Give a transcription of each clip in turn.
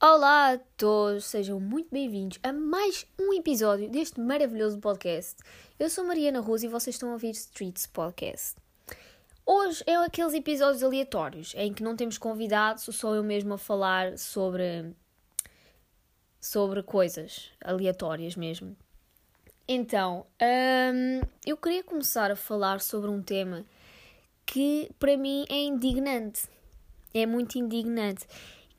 Olá a todos, sejam muito bem-vindos a mais um episódio deste maravilhoso podcast. Eu sou Mariana Rosa e vocês estão a ouvir Streets Podcast. Hoje é aqueles episódios aleatórios em que não temos convidados, sou eu mesmo a falar sobre sobre coisas aleatórias mesmo. Então, hum, eu queria começar a falar sobre um tema que para mim é indignante. É muito indignante.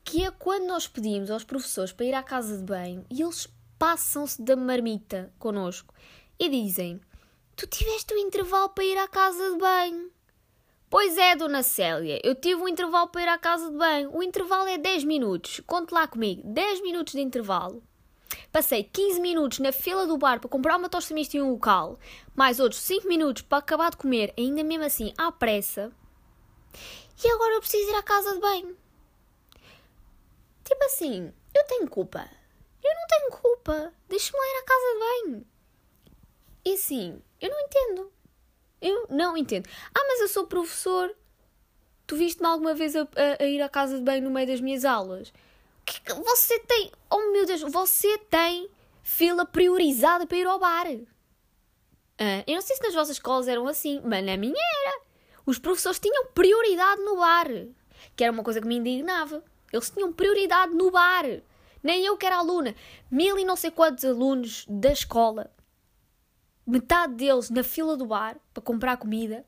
Que é quando nós pedimos aos professores para ir à casa de banho e eles passam-se da marmita connosco e dizem: Tu tiveste um intervalo para ir à casa de banho. Pois é, Dona Célia, eu tive um intervalo para ir à casa de banho. O intervalo é 10 minutos. Conte lá comigo, 10 minutos de intervalo. Passei 15 minutos na fila do bar para comprar uma tosta mista em um local, mais outros 5 minutos para acabar de comer, ainda mesmo assim à pressa. E agora eu preciso ir à casa de banho. Tipo assim, eu tenho culpa. Eu não tenho culpa. Deixa-me ir à casa de banho. E assim, eu não entendo. Eu não entendo. Ah, mas eu sou professor. Tu viste-me alguma vez a, a, a, ir à casa de banho no meio das minhas aulas? Que, você tem. Oh meu Deus, você tem fila priorizada para ir ao bar. Ah, eu não sei se nas vossas escolas eram assim, mas na minha era. Os professores tinham prioridade no bar. Que era uma coisa que me indignava. Eles tinham prioridade no bar. Nem eu que era aluna. Mil e não sei quantos alunos da escola metade deles na fila do bar para comprar comida,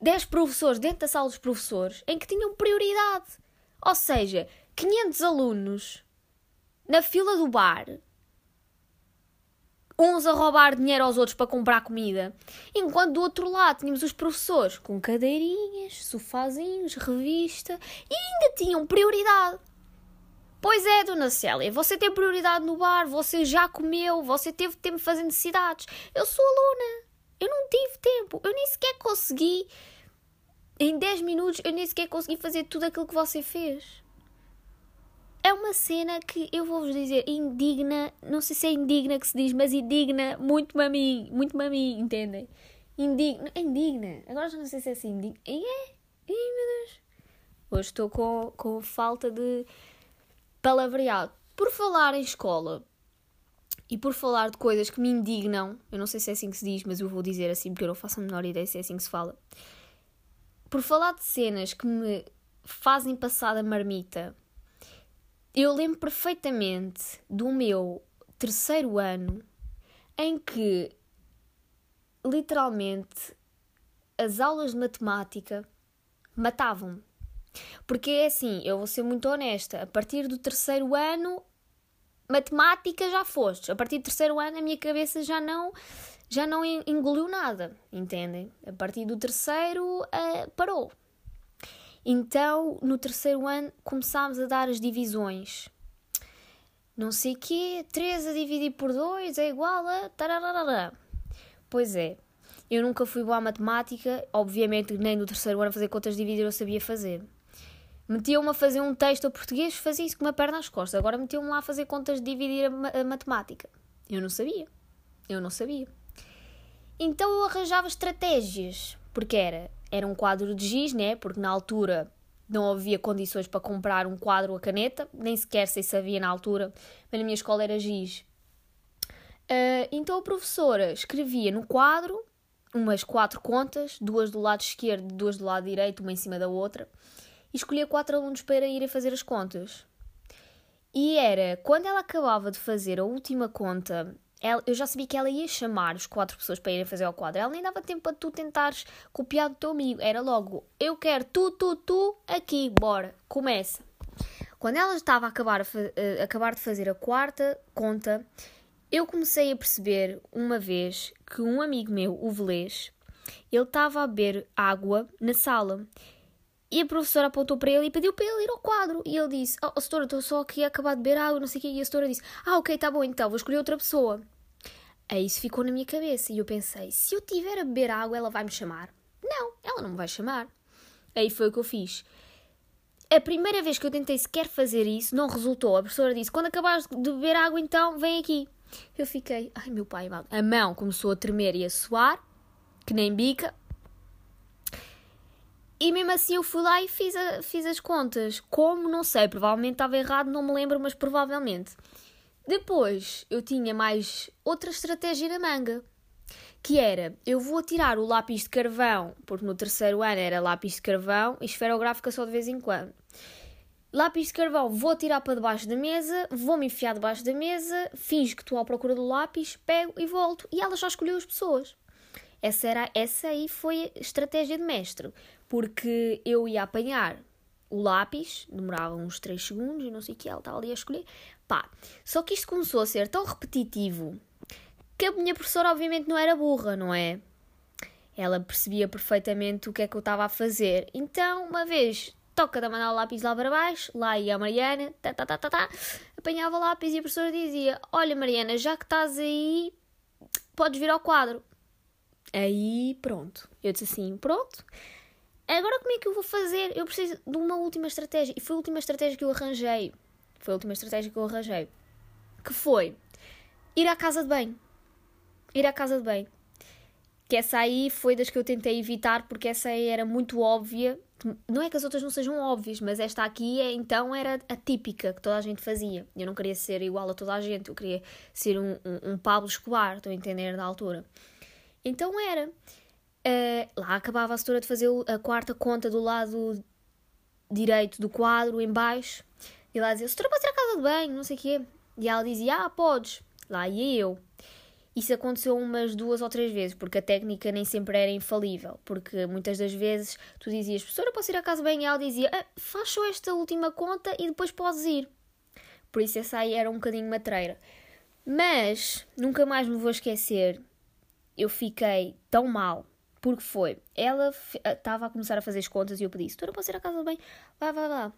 10 professores dentro da sala dos professores em que tinham prioridade. Ou seja, 500 alunos na fila do bar, uns a roubar dinheiro aos outros para comprar comida, enquanto do outro lado tínhamos os professores com cadeirinhas, sofazinhos, revista e ainda tinham prioridade. Pois é, Dona Célia, você tem prioridade no bar, você já comeu, você teve tempo de fazer necessidades. Eu sou aluna, eu não tive tempo, eu nem sequer consegui. Em 10 minutos, eu nem sequer consegui fazer tudo aquilo que você fez. É uma cena que eu vou-vos dizer, indigna, não sei se é indigna que se diz, mas indigna muito mami, muito mami, entendem? Indigna, indigna. Agora já não sei se é assim, indigna. E é, Ih, meu Deus. Hoje estou com, com falta de palavreado. Por falar em escola e por falar de coisas que me indignam, eu não sei se é assim que se diz, mas eu vou dizer assim porque eu não faço a menor ideia se é assim que se fala. Por falar de cenas que me fazem passar a marmita, eu lembro perfeitamente do meu terceiro ano em que literalmente as aulas de matemática matavam-me. Porque é assim, eu vou ser muito honesta, a partir do terceiro ano, matemática já foste. A partir do terceiro ano, a minha cabeça já não já não engoliu nada, entendem? A partir do terceiro, uh, parou. Então, no terceiro ano, começámos a dar as divisões. Não sei quê, 3 a dividir por 2 é igual a... Tararara. Pois é, eu nunca fui boa à matemática, obviamente nem no terceiro ano a fazer contas de dividir eu sabia fazer. Metiam-me a fazer um texto a português, fazia isso com uma perna às costas. Agora metiam-me lá a fazer contas de dividir a, a, matemática. Eu não sabia. Eu não sabia. Então eu arranjava estratégias. Porque era, era um quadro de giz, né? Porque na altura não havia condições para comprar um quadro a caneta. Nem sequer sei se havia na altura. Mas na minha escola era giz. Uh, então a professora escrevia no quadro umas quatro contas, duas do lado esquerdo duas do lado direito, uma em cima da outra e escolhia quatro alunos para irem fazer as contas. E era, quando ela acabava de fazer a última conta, ela, eu já sabia que ela ia chamar os quatro pessoas para irem fazer ao quadro. Ela nem dava tempo para tu tentares copiar do teu amigo. Era logo, eu quero tu, tu, tu, aqui, bora, começa. Quando ela estava a acabar, a, a acabar de fazer a quarta conta, eu comecei a perceber uma vez que um amigo meu, o Velês, ele estava a beber água na sala e a professora apontou para ele e pediu para ele ir ao quadro. E ele disse: Oh, setora, estou só aqui a acabar de beber água, não sei o quê. E a setora disse: Ah, ok, tá bom, então vou escolher outra pessoa. Aí isso ficou na minha cabeça e eu pensei: se eu tiver a beber água, ela vai me chamar? Não, ela não me vai chamar. Aí foi o que eu fiz. A primeira vez que eu tentei sequer fazer isso, não resultou. A professora disse: quando acabares de beber água, então vem aqui. Eu fiquei, ai meu pai. A mão começou a tremer e a suar, que nem bica. E mesmo assim eu fui lá e fiz, a, fiz as contas. Como? Não sei, provavelmente estava errado, não me lembro, mas provavelmente. Depois eu tinha mais outra estratégia na manga, que era, eu vou tirar o lápis de carvão, porque no terceiro ano era lápis de carvão e esferográfica só de vez em quando. Lápis de carvão, vou tirar para debaixo da mesa, vou-me enfiar debaixo da mesa, finjo que estou à procura do lápis, pego e volto. E ela já escolheu as pessoas. Essa, era, essa aí foi a estratégia de mestre, porque eu ia apanhar o lápis, demorava uns 3 segundos e não sei o que, ela estava ali a escolher. Pá, só que isto começou a ser tão repetitivo que a minha professora obviamente não era burra, não é? Ela percebia perfeitamente o que é que eu estava a fazer. Então, uma vez toca de mandar o lápis lá para baixo, lá ia a Mariana, tá, tá, tá, tá, tá, apanhava o lápis e a professora dizia: Olha, Mariana, já que estás aí, podes vir ao quadro. Aí, pronto. Eu disse assim: Pronto. Agora como é que eu vou fazer? Eu preciso de uma última estratégia. E foi a última estratégia que eu arranjei. Foi a última estratégia que eu arranjei. Que foi ir à casa de banho. Ir à casa de banho. Que essa aí foi das que eu tentei evitar porque essa aí era muito óbvia não é que as outras não sejam óbvias, mas esta aqui é, então era a típica que toda a gente fazia. Eu não queria ser igual a toda a gente, eu queria ser um, um, um Pablo Escobar, estou a entender, da altura. Então era. Uh, lá acabava a setora de fazer a quarta conta do lado direito do quadro, em baixo, e lá dizia: Setora, pode ir à casa de banho, não sei o quê. E ela dizia: Ah, podes. Lá ia eu. Isso aconteceu umas duas ou três vezes, porque a técnica nem sempre era infalível. Porque muitas das vezes tu dizias, professora, posso ir à casa bem? E ela dizia, ah, faz só esta última conta e depois podes ir. Por isso essa aí era um bocadinho matreira. Mas, nunca mais me vou esquecer, eu fiquei tão mal. Porque foi, ela estava a começar a fazer as contas e eu pedi, doutora, posso ir à casa de bem? Vá, vá, vá.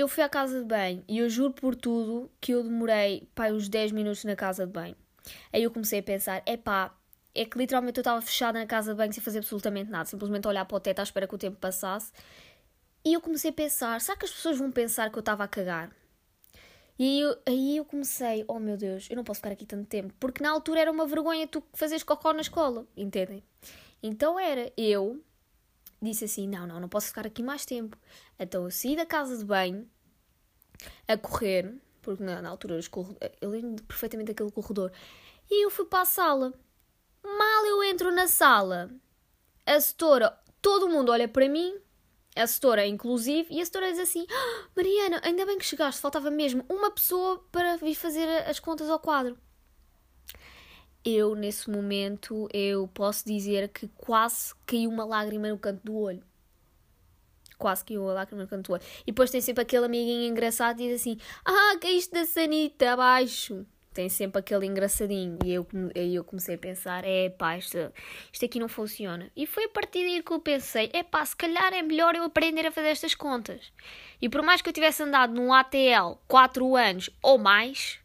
Eu fui à casa de bem e eu juro por tudo que eu demorei, pai, uns 10 minutos na casa de bem. Aí eu comecei a pensar: epá, é que literalmente eu estava fechada na casa de banho sem fazer absolutamente nada, simplesmente olhar para o teto à espera que o tempo passasse. E eu comecei a pensar: será que as pessoas vão pensar que eu estava a cagar? E aí eu, aí eu comecei: oh meu Deus, eu não posso ficar aqui tanto tempo, porque na altura era uma vergonha tu fazeres cocó na escola, entendem? Então era eu. Disse assim: não, não, não posso ficar aqui mais tempo. Então eu saí da casa de banho a correr, porque na, na altura eu lembro perfeitamente daquele corredor. E eu fui para a sala. Mal eu entro na sala, a setora, todo mundo olha para mim, a setora inclusive, e a setora diz assim: ah, Mariana, ainda bem que chegaste, faltava mesmo uma pessoa para vir fazer as contas ao quadro. Eu, nesse momento, eu posso dizer que quase caiu uma lágrima no canto do olho quase que eu a lágrima no canto do olho. E depois tem sempre aquele amiguinho engraçado e diz assim: Ah, caíste da sanita abaixo. Tem sempre aquele engraçadinho. E eu, aí eu comecei a pensar: é pá, isto, isto aqui não funciona. E foi a partir daí que eu pensei: é pá, se calhar é melhor eu aprender a fazer estas contas. E por mais que eu tivesse andado num ATL 4 anos ou mais,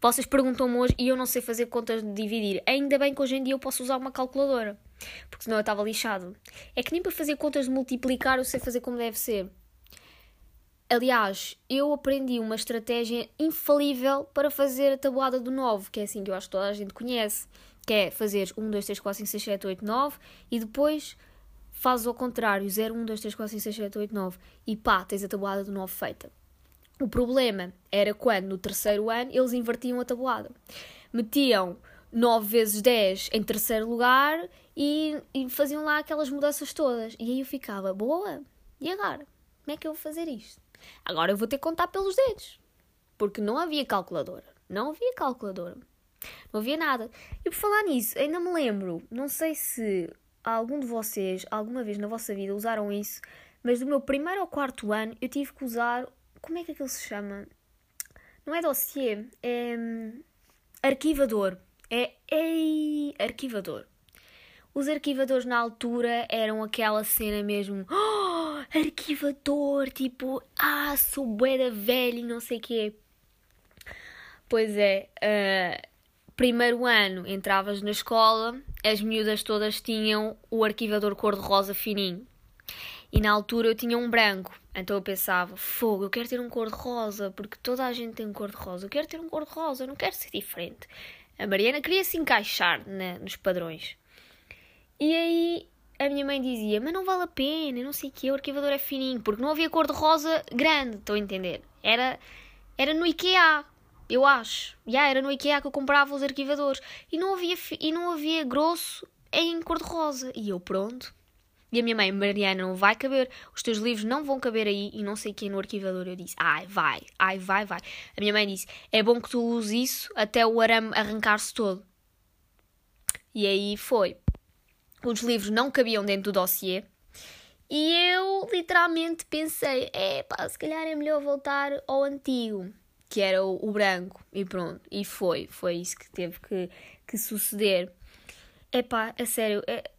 vocês perguntam-me hoje e eu não sei fazer contas de dividir. Ainda bem que hoje em dia eu posso usar uma calculadora porque senão eu estava lixado. É que nem para fazer contas de multiplicar eu sei fazer como deve ser. Aliás, eu aprendi uma estratégia infalível para fazer a tabuada do 9, que é assim que eu acho que toda a gente conhece, que é fazer 1, 2, 3, 4, 5, 6, 7, 8, 9 e depois fazes ao contrário, 0, 1, 2, 3, 4, 5, 6, 7, 8, 9 e pá, tens a tabuada do 9 feita. O problema era quando no terceiro ano eles invertiam a tabuada. Metiam 9 vezes 10 em terceiro lugar e, e, faziam lá aquelas mudanças todas. E aí eu ficava, boa, e agora? Como é que eu vou fazer isto? Agora eu vou ter que contar pelos dedos. Porque não havia calculadora. Não havia calculadora. Não havia nada. E por falar nisso, ainda me lembro, não sei se algum de vocês, alguma vez na vossa vida, usaram isso, mas do meu primeiro ao quarto ano eu tive que usar. Como é que aquilo se chama? Não é dossiê, é. Hum, arquivador. É, é arquivador. Os arquivadores na altura eram aquela cena mesmo. Oh, arquivador! Tipo, ah, sou bué velha e não sei o quê. Pois é, uh, primeiro ano entravas na escola, as miúdas todas tinham o arquivador cor-de-rosa fininho. E na altura eu tinha um branco. Então eu pensava, fogo, eu quero ter um cor-de-rosa, porque toda a gente tem um cor-de-rosa. Eu quero ter um cor-de-rosa, não quero ser diferente. A Mariana queria se encaixar né, nos padrões. E aí a minha mãe dizia, mas não vale a pena, não sei o que, o arquivador é fininho, porque não havia cor-de-rosa grande, estou a entender. Era, era no IKEA, eu acho. Já era no IKEA que eu comprava os arquivadores. E não havia, e não havia grosso em cor-de-rosa. E eu, pronto. E a minha mãe, Mariana, não vai caber, os teus livros não vão caber aí e não sei o que no arquivador. Eu disse, ai, vai, ai, vai, vai. A minha mãe disse, é bom que tu uses isso até o arame arrancar-se todo. E aí foi. Os livros não cabiam dentro do dossiê. E eu literalmente pensei, é pá, se calhar é melhor voltar ao antigo que era o, o, branco, e pronto, e foi, foi isso que teve que, que suceder. Epá, a sério, é,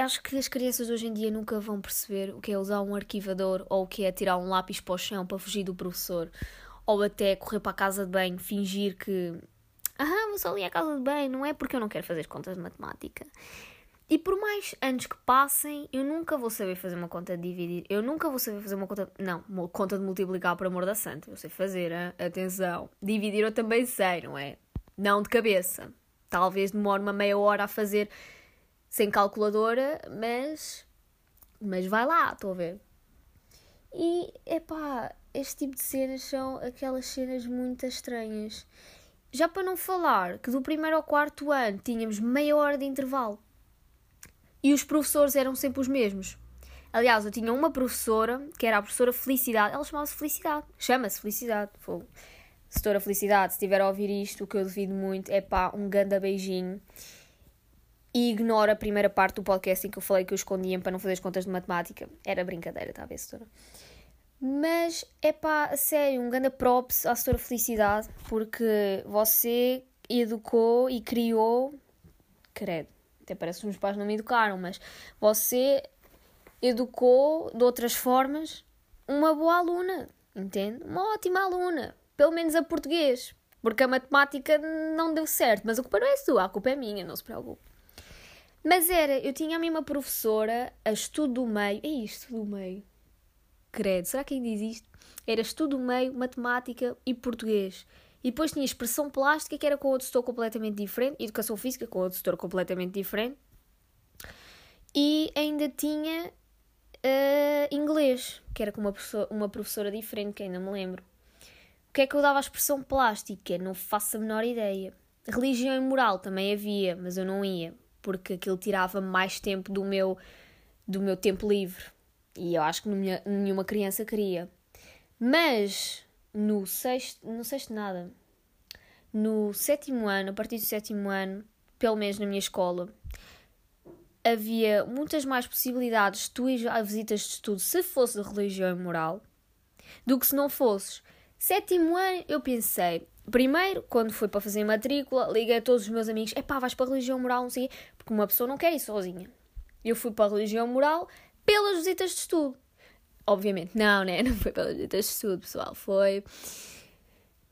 acho que as crianças hoje em dia nunca vão perceber o que é usar um arquivador ou o que é tirar um lápis para o chão para fugir do professor, ou até correr para a casa de banho, fingir que. Ah, vou só ali à casa de banho, não é porque eu não quero fazer contas de matemática. E por mais anos que passem, eu nunca vou saber fazer uma conta de dividir. Eu nunca vou saber fazer uma conta. Não, uma conta de multiplicar por amor da santa. Eu sei fazer, hein? atenção. Dividir eu também sei, não é? Não de cabeça. Talvez demore uma meia hora a fazer sem calculadora, mas. Mas vai lá, estou a ver. E, epá, este tipo de cenas são aquelas cenas muito estranhas. Já para não falar que do primeiro ao quarto ano tínhamos meia hora de intervalo e os professores eram sempre os mesmos. Aliás, eu tinha uma professora, que era a professora Felicidade, ela chamava-se Felicidade, chama-se Felicidade, Fogo. Setora Felicidade, se estiver a ouvir isto, o que eu devido muito é pá, um ganda beijinho. E ignora a primeira parte do podcast em que eu falei que eu escondia para não fazer as contas de matemática. Era brincadeira, a ver, setora? Mas é pá, sério, um ganda props à setora Felicidade, porque você educou e criou. Credo até parece que os meus pais não me educaram, mas você educou de outras formas uma boa aluna, entende? Uma ótima aluna, pelo menos a português, porque a matemática não deu certo, mas a culpa não é sua, a culpa é minha, não se preocupe. Mas era, eu tinha a mesma professora, a estudo do meio, é isto, estudo do meio, credo, será que ainda existe? Era estudo do meio, matemática e português. E depois tinha expressão plástica, que era com outro setor completamente diferente, educação física, com outro setor completamente diferente. E ainda tinha uh, inglês, que era com uma professora, uma professora diferente, que ainda me lembro. O que é que eu dava à expressão plástica? Não faço a menor ideia. Religião e moral também havia, mas eu não ia, porque aquilo tirava mais tempo do meu, do meu tempo livre. E eu acho que nenhuma criança queria. Mas no sexto, no sexto nada, no sétimo ano, a partir do sétimo ano, pelo menos na minha escola, havia muitas mais possibilidades de tu ir a visitas de estudo se fosse de religião e moral do que se não fosses. Sétimo ano, eu pensei, primeiro, quando fui para fazer matrícula, liguei a todos os meus amigos: é pá, vais para a religião moral, não sei, porque uma pessoa não quer ir sozinha. Eu fui para a religião moral pelas visitas de estudo. Obviamente, não, né? Não foi pelas visitas de estudo, pessoal. Foi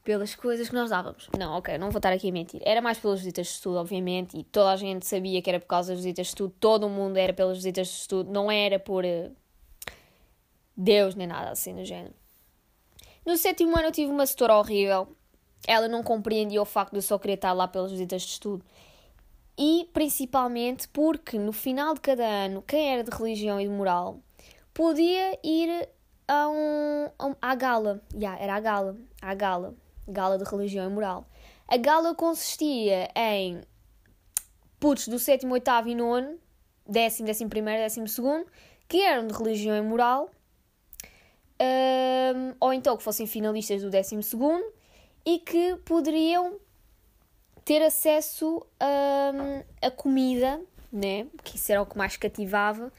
pelas coisas que nós dávamos. Não, ok, não vou estar aqui a mentir. Era mais pelas visitas de estudo, obviamente, e toda a gente sabia que era por causa das visitas de estudo, todo mundo era pelas visitas de estudo, não era por uh, Deus nem nada assim do género. No sétimo ano eu tive uma setora horrível. Ela não compreendia o facto de eu só querer estar lá pelas visitas de estudo. E principalmente porque no final de cada ano, quem era de religião e de moral podia ir a um, a um, à gala. Yeah, era a gala. À gala. Gala de religião e moral. A gala consistia em putos do sétimo, oitavo e nono, décimo, décimo primeiro, décimo segundo, que eram de religião e moral, um, ou então que fossem finalistas do décimo segundo e que poderiam ter acesso um, a comida, né? Que isso era o que mais cativava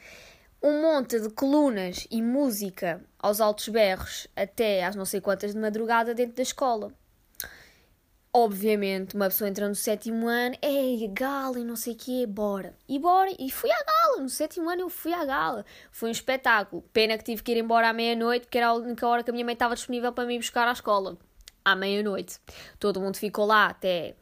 um monte de colunas e música aos altos berros até às não sei quantas de madrugada dentro da escola. Obviamente, uma pessoa entra no sétimo ano, ei, gala e não sei o quê, bora. E bora, e fui à gala, no sétimo ano eu fui à gala. Foi um espetáculo. Pena que tive que ir embora à meia-noite, porque era a única hora que a minha mãe estava disponível para me buscar à escola. À meia-noite. Todo mundo ficou lá até,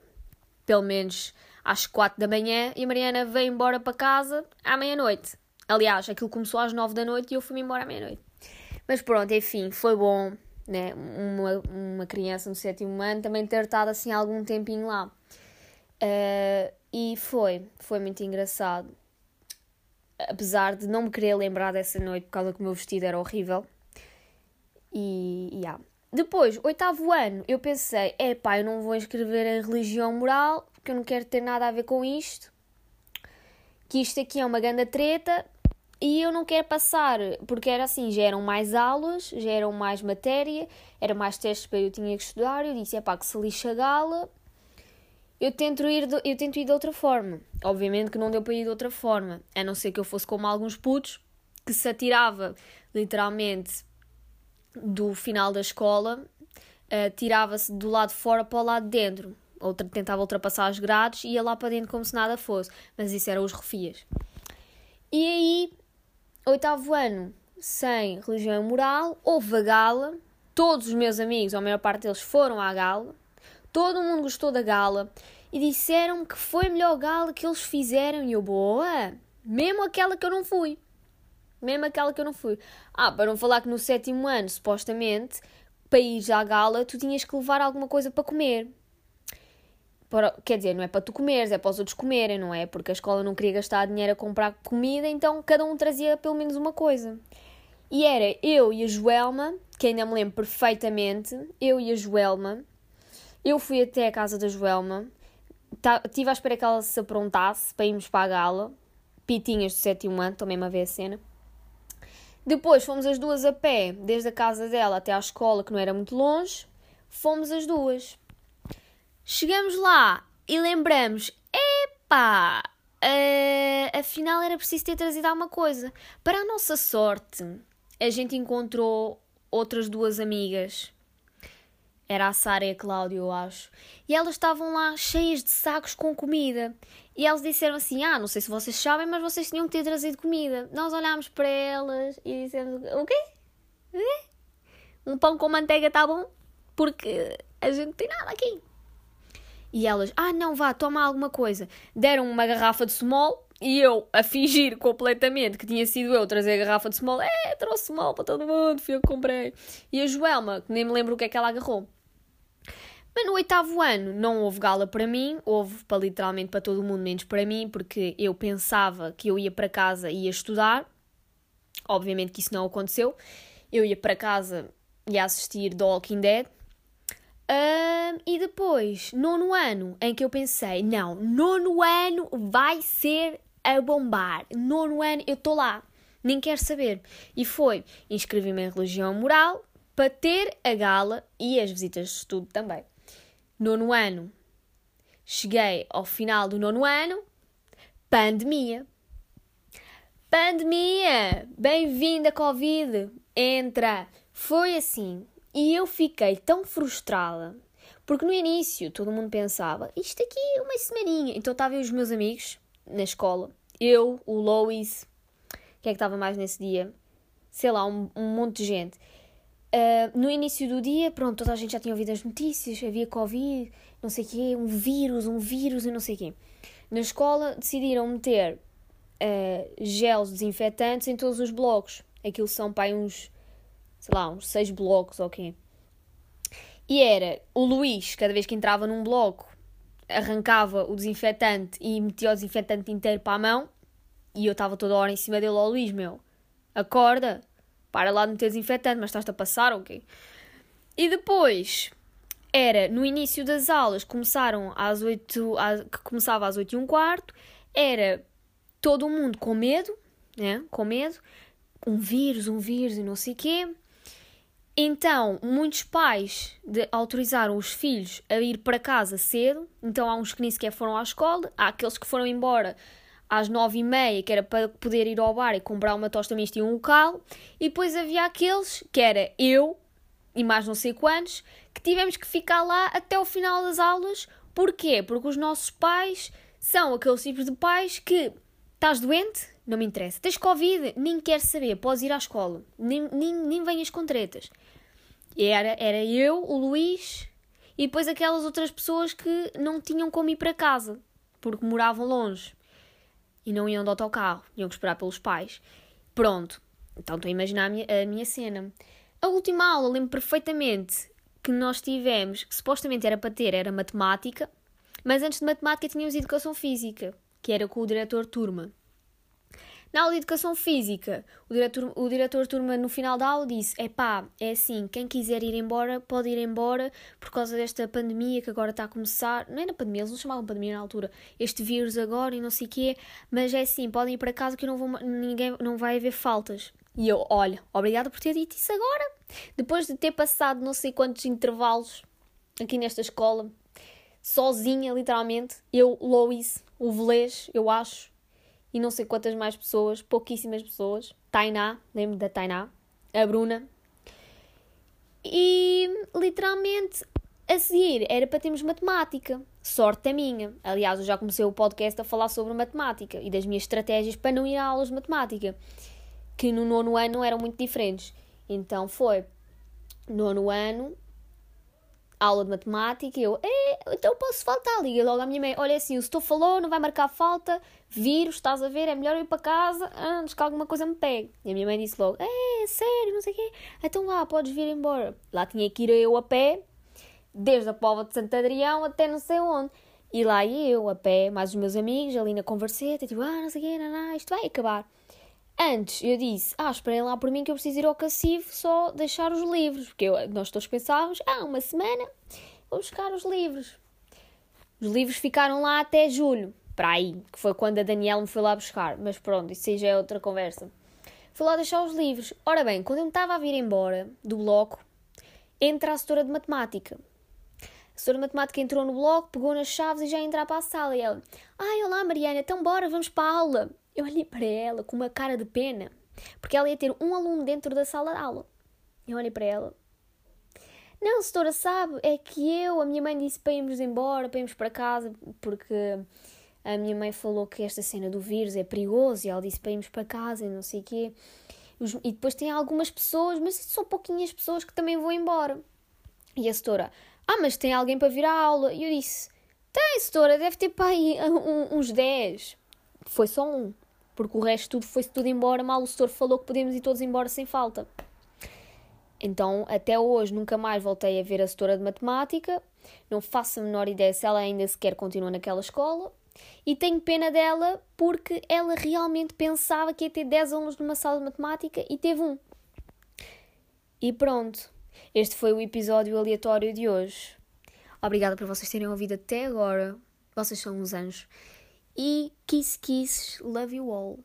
pelo menos, às quatro da manhã, e a Mariana veio embora para casa à meia-noite. Aliás, aquilo começou às nove da noite e eu fui-me embora à meia-noite. Mas pronto, enfim, foi bom, né? Uma, uma criança no sétimo ano também ter estado assim algum tempinho lá. Uh, e foi, foi muito engraçado. Apesar de não me querer lembrar dessa noite por causa que o meu vestido era horrível. E, yeah. Depois, oitavo ano, eu pensei, é pá, eu não vou inscrever em religião moral, porque eu não quero ter nada a ver com isto. Que isto aqui é uma grande treta e eu não quero passar, porque era assim, já eram mais aulas, já eram mais matéria, era mais testes para eu tinha que estudar. Eu disse, é pá, que se lixa a gala, eu tento, ir de, eu tento ir de outra forma. Obviamente que não deu para ir de outra forma, a não ser que eu fosse como alguns putos que se atirava literalmente do final da escola, uh, tirava-se do lado fora para o lado de dentro. Outra, tentava ultrapassar as grades e ia lá para dentro como se nada fosse. Mas isso eram os refias. E aí, oitavo ano, sem religião e moral, houve a gala. Todos os meus amigos, ou a maior parte deles, foram à gala. Todo mundo gostou da gala. E disseram que foi a melhor gala que eles fizeram. E eu, boa! Mesmo aquela que eu não fui. Mesmo aquela que eu não fui. Ah, para não falar que no sétimo ano, supostamente, para ir à gala, tu tinhas que levar alguma coisa para comer. Para, quer dizer, não é para tu comeres, é para os outros comerem, não é? Porque a escola não queria gastar dinheiro a comprar comida, então cada um trazia pelo menos uma coisa. E era eu e a Joelma, que ainda me lembro perfeitamente, eu e a Joelma. Eu fui até a casa da Joelma, estive à espera que ela se aprontasse para irmos para a gala. Pitinhas do sétimo ano, também a ver a cena. Depois fomos as duas a pé, desde a casa dela até à escola, que não era muito longe. Fomos as duas. Chegamos lá e lembramos: epá, uh, afinal era preciso ter trazido alguma coisa. Para a nossa sorte, a gente encontrou outras duas amigas era a Sara e a Cláudia, eu acho. E elas estavam lá cheias de sacos com comida. E elas disseram assim: Ah, não sei se vocês sabem, mas vocês tinham que ter trazido comida. Nós olhámos para elas e dissemos: O quê? Um pão com manteiga está bom? Porque a gente não tem nada aqui. E elas: Ah, não, vá, toma alguma coisa. Deram uma garrafa de small. E eu, a fingir completamente que tinha sido eu trazer a garrafa de small, é, trouxe small para todo mundo, fui eu que comprei. E a Joelma, que nem me lembro o que é que ela agarrou. Mas no oitavo ano não houve gala para mim, houve para literalmente para todo mundo, menos para mim, porque eu pensava que eu ia para casa e ia estudar. Obviamente que isso não aconteceu. Eu ia para casa e assistir The Walking Dead. Um, e depois, nono ano, em que eu pensei, não, nono ano vai ser a bombar. Nono ano eu estou lá, nem quero saber. E foi, inscrevi-me em religião moral para ter a gala e as visitas de estudo também nono ano. Cheguei ao final do nono ano, pandemia. Pandemia! Bem-vinda, Covid! Entra! Foi assim. E eu fiquei tão frustrada. Porque no início todo mundo pensava, isto aqui é uma semaninha. Então estava eu os meus amigos na escola. Eu, o Lois, quem é que estava mais nesse dia? Sei lá, um, um monte de gente. Uh, no início do dia, pronto, toda a gente já tinha ouvido as notícias, havia Covid, não sei o quê, um vírus, um vírus e não sei o quê. Na escola decidiram meter uh, gels desinfetantes em todos os blocos. Aquilo são para uns, sei lá, uns seis blocos ou okay. quê. E era o Luís, cada vez que entrava num bloco, arrancava o desinfetante e metia o desinfetante inteiro para a mão. E eu estava toda hora em cima dele, ó oh, Luís, meu, acorda, para lá de meter desinfetante, mas estás-te a passar ou quê? E depois era no início das aulas, começaram às 8, que começava às 8 e um quarto, era todo mundo com medo, né? Com medo, um vírus, um vírus e não sei o quê. Então, muitos pais de, autorizaram os filhos a ir para casa cedo. Então, há uns que nem sequer foram à escola, há aqueles que foram embora às nove e meia, que era para poder ir ao bar e comprar uma tosta mista e um local, e depois havia aqueles, que era eu, e mais não sei quantos, que tivemos que ficar lá até o final das aulas. Porquê? Porque os nossos pais são aqueles tipos de pais que estás doente? Não me interessa. Tens Covid? Nem quero saber. Podes ir à escola. Nem, nem, nem venhas com tretas. Era, era eu, o Luís e depois aquelas outras pessoas que não tinham como ir para casa porque moravam longe e não iam de autocarro, iam esperar pelos pais. Pronto. Então estou a imaginar a minha, a minha cena. A última aula, lembro perfeitamente que nós tivemos, que supostamente era para ter, era matemática, mas antes de matemática tínhamos educação física, que era com o diretor turma. Na aula de Educação Física, o diretor, o diretor de turma no final da aula disse: é pá, é assim, quem quiser ir embora, pode ir embora por causa desta pandemia que agora está a começar. Não era pandemia, eles não chamavam pandemia na altura. Este vírus agora e não sei o quê, mas é assim, podem ir para casa que não vou, ninguém não vai haver faltas. E eu, olha, obrigada por ter dito isso agora. Depois de ter passado não sei quantos intervalos aqui nesta escola, sozinha, literalmente, eu, Lois, o Velês, eu acho, e não sei quantas mais pessoas, pouquíssimas pessoas. Tainá, lembro da Tainá, a Bruna. E literalmente a seguir era para termos matemática. Sorte a minha. Aliás, eu já comecei o podcast a falar sobre matemática e das minhas estratégias para não ir a aulas de matemática, que no nono ano eram muito diferentes. Então foi nono ano, aula de matemática, eu, então posso faltar. Liga logo à minha mãe: olha assim, o setor falou, não vai marcar falta, vírus, estás a ver, é melhor eu ir para casa antes que alguma coisa me pegue. E a minha mãe disse logo: é, sério, não sei o quê, então lá, podes vir embora. Lá tinha que ir eu a pé, desde a Pova de Santo Adrião até não sei onde. E lá ia eu a pé, mais os meus amigos, ali na converseta, tipo, ah, não sei o quê, não, não, isto vai acabar. Antes eu disse, ah, esperem lá por mim que eu preciso ir ao cacifo só deixar os livros, porque eu, nós todos pensávamos, ah, uma semana buscar os livros. Os livros ficaram lá até julho, para aí, que foi quando a Daniela me foi lá buscar, mas pronto, isso aí já é outra conversa. Fui lá deixar os livros. Ora bem, quando eu me estava a vir embora do bloco, entra a setora de matemática. A setora de matemática entrou no bloco, pegou nas chaves e já ia entrar para a sala. E ela, ai, olá Mariana, então bora, vamos para a aula. Eu olhei para ela com uma cara de pena, porque ela ia ter um aluno dentro da sala de aula. Eu olhei para ela. Não, setora, sabe, é que eu, a minha mãe disse para irmos embora, para irmos para casa, porque a minha mãe falou que esta cena do vírus é perigoso e ela disse para irmos para casa e não sei o quê. E depois tem algumas pessoas, mas são pouquinhas pessoas que também vão embora. E a setora, ah, mas tem alguém para vir à aula? E eu disse, tem, setora, deve ter para aí uns 10. Foi só um porque o resto tudo foi-se tudo embora, mal o setor falou que podíamos ir todos embora sem falta. Então, até hoje, nunca mais voltei a ver a setora de matemática, não faço a menor ideia se ela ainda sequer continua naquela escola, e tenho pena dela porque ela realmente pensava que ia ter 10 alunos numa sala de matemática e teve um. E pronto, este foi o episódio aleatório de hoje. Obrigada por vocês terem ouvido até agora. Vocês são uns anjos e Kiss Kiss Love You All.